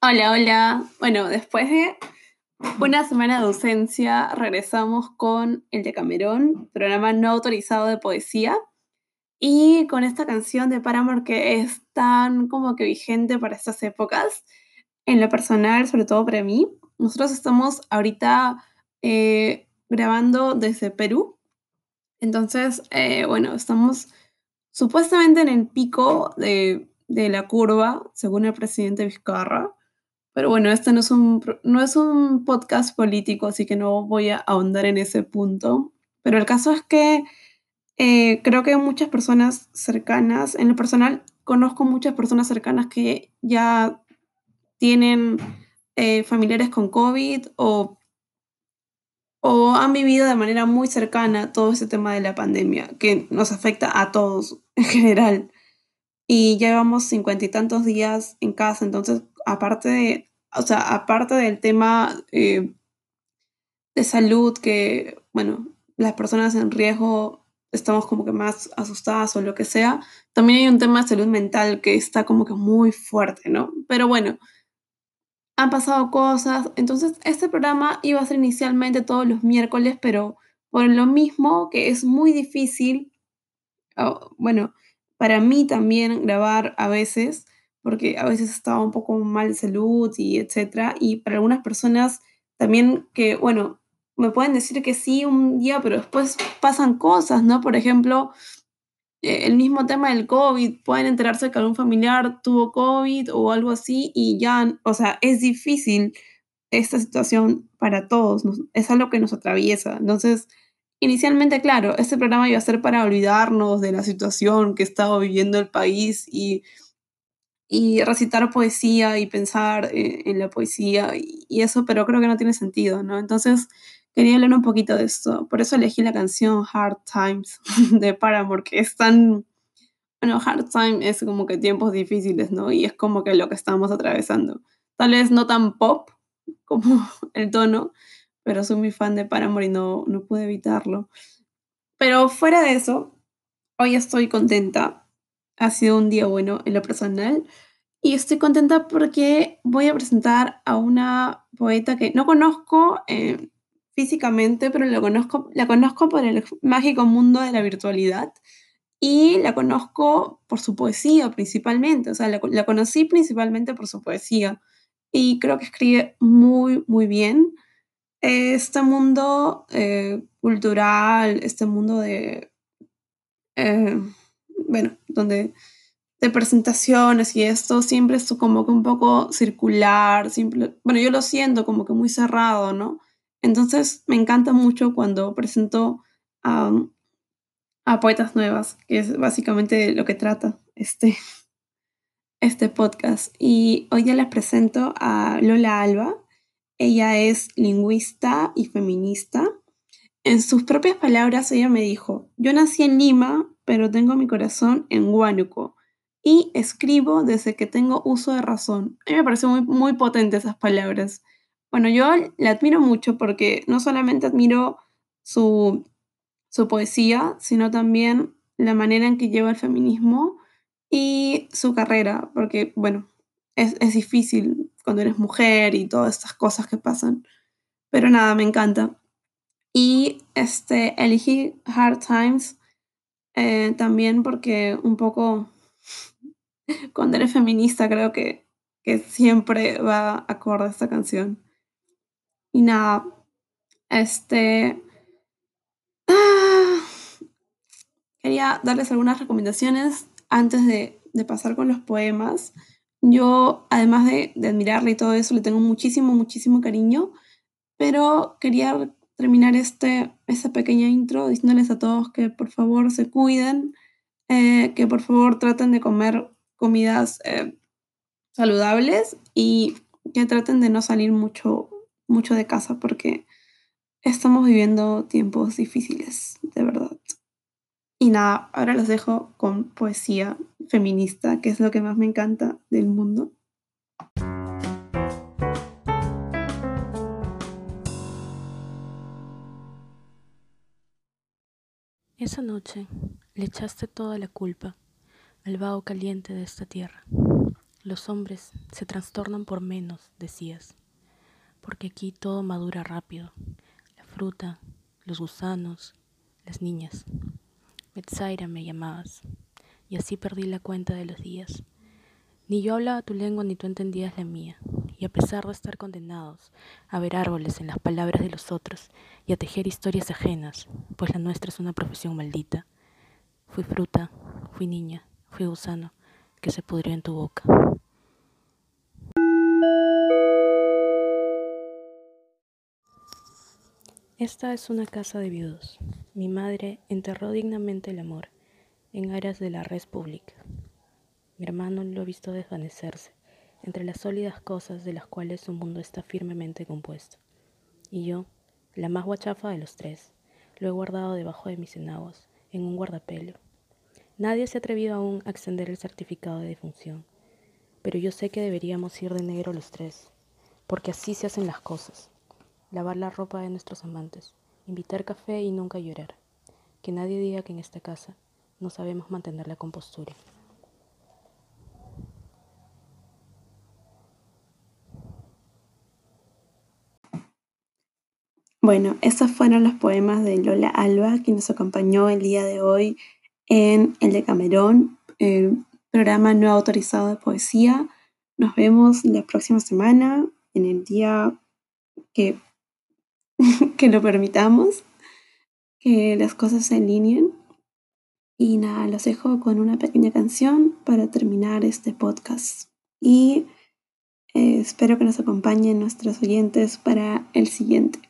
Hola, hola. Bueno, después de una semana de ausencia, regresamos con el de Camerón, programa no autorizado de poesía, y con esta canción de Paramore que es tan como que vigente para estas épocas, en lo personal, sobre todo para mí. Nosotros estamos ahorita eh, grabando desde Perú, entonces, eh, bueno, estamos supuestamente en el pico de, de la curva, según el presidente Vizcarra. Pero bueno, este no es, un, no es un podcast político, así que no voy a ahondar en ese punto. Pero el caso es que eh, creo que muchas personas cercanas, en lo personal, conozco muchas personas cercanas que ya tienen eh, familiares con COVID o, o han vivido de manera muy cercana todo ese tema de la pandemia, que nos afecta a todos en general. Y llevamos cincuenta y tantos días en casa, entonces aparte de, o sea, aparte del tema eh, de salud, que, bueno, las personas en riesgo estamos como que más asustadas o lo que sea, también hay un tema de salud mental que está como que muy fuerte, ¿no? Pero bueno, han pasado cosas, entonces este programa iba a ser inicialmente todos los miércoles, pero por lo mismo que es muy difícil, bueno, para mí también grabar a veces, porque a veces estaba un poco mal de salud y etcétera, y para algunas personas también que, bueno, me pueden decir que sí un día, pero después pasan cosas, ¿no? Por ejemplo, eh, el mismo tema del COVID, pueden enterarse que algún familiar tuvo COVID o algo así y ya, o sea, es difícil esta situación para todos, es algo que nos atraviesa. Entonces, Inicialmente, claro, este programa iba a ser para olvidarnos de la situación que estaba viviendo el país y, y recitar poesía y pensar eh, en la poesía y, eso, pero creo que no tiene sentido, ¿no? Entonces quería hablar un poquito de esto. Por eso elegí la canción Hard Times de Paramore, que es tan... Bueno, Hard Time es como que tiempos difíciles, ¿no? Y es como que lo que estamos atravesando. Tal vez no tan pop como el tono, pero soy muy fan de Paramore y no, no pude evitarlo. Pero fuera de eso, hoy estoy contenta. Ha sido un día bueno en lo personal. Y estoy contenta porque voy a presentar a una poeta que no conozco eh, físicamente, pero la conozco, la conozco por el mágico mundo de la virtualidad. Y la conozco por su poesía principalmente. O sea, la, la conocí principalmente por su poesía. Y creo que escribe muy, muy bien este mundo eh, cultural, este mundo de, eh, bueno, donde de presentaciones y esto siempre es como que un poco circular, simple, bueno, yo lo siento como que muy cerrado, ¿no? Entonces me encanta mucho cuando presento a, poetas nuevas, que es básicamente lo que trata este, este podcast. Y hoy ya les presento a Lola Alba. Ella es lingüista y feminista. En sus propias palabras, ella me dijo, yo nací en Lima, pero tengo mi corazón en Huánuco y escribo desde que tengo uso de razón. A mí me parecen muy, muy potentes esas palabras. Bueno, yo la admiro mucho porque no solamente admiro su, su poesía, sino también la manera en que lleva el feminismo y su carrera, porque, bueno, es, es difícil cuando eres mujer y todas estas cosas que pasan. Pero nada, me encanta. Y este, elegí Hard Times eh, también porque un poco cuando eres feminista creo que, que siempre va acorde a esta canción. Y nada, este... Ah, quería darles algunas recomendaciones antes de, de pasar con los poemas. Yo, además de, de admirarle y todo eso, le tengo muchísimo, muchísimo cariño, pero quería terminar este, esta pequeña intro diciéndoles a todos que por favor se cuiden, eh, que por favor traten de comer comidas eh, saludables y que traten de no salir mucho, mucho de casa porque estamos viviendo tiempos difíciles, de verdad. Y nada, ahora los dejo con poesía feminista, que es lo que más me encanta del mundo. Esa noche le echaste toda la culpa al vaho caliente de esta tierra. Los hombres se trastornan por menos, decías, porque aquí todo madura rápido, la fruta, los gusanos, las niñas. Metzaira me llamabas, y así perdí la cuenta de los días. Ni yo hablaba tu lengua ni tú entendías la mía, y a pesar de estar condenados a ver árboles en las palabras de los otros y a tejer historias ajenas, pues la nuestra es una profesión maldita, fui fruta, fui niña, fui gusano que se pudrió en tu boca. Esta es una casa de viudos. Mi madre enterró dignamente el amor en aras de la res pública. Mi hermano lo ha visto desvanecerse entre las sólidas cosas de las cuales su mundo está firmemente compuesto. Y yo, la más guachafa de los tres, lo he guardado debajo de mis enaguas, en un guardapelo. Nadie se ha atrevido aún a extender el certificado de defunción, pero yo sé que deberíamos ir de negro los tres, porque así se hacen las cosas lavar la ropa de nuestros amantes, invitar café y nunca llorar. Que nadie diga que en esta casa no sabemos mantener la compostura. Bueno, esos fueron los poemas de Lola Alba, que nos acompañó el día de hoy en el de Camerón, el programa no autorizado de poesía. Nos vemos la próxima semana, en el día que que lo permitamos, que las cosas se alineen. Y nada, los dejo con una pequeña canción para terminar este podcast. Y eh, espero que nos acompañen nuestros oyentes para el siguiente.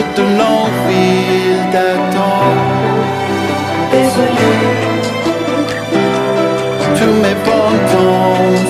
que te l'enfile er t'attend. Désolé, tous mes bons.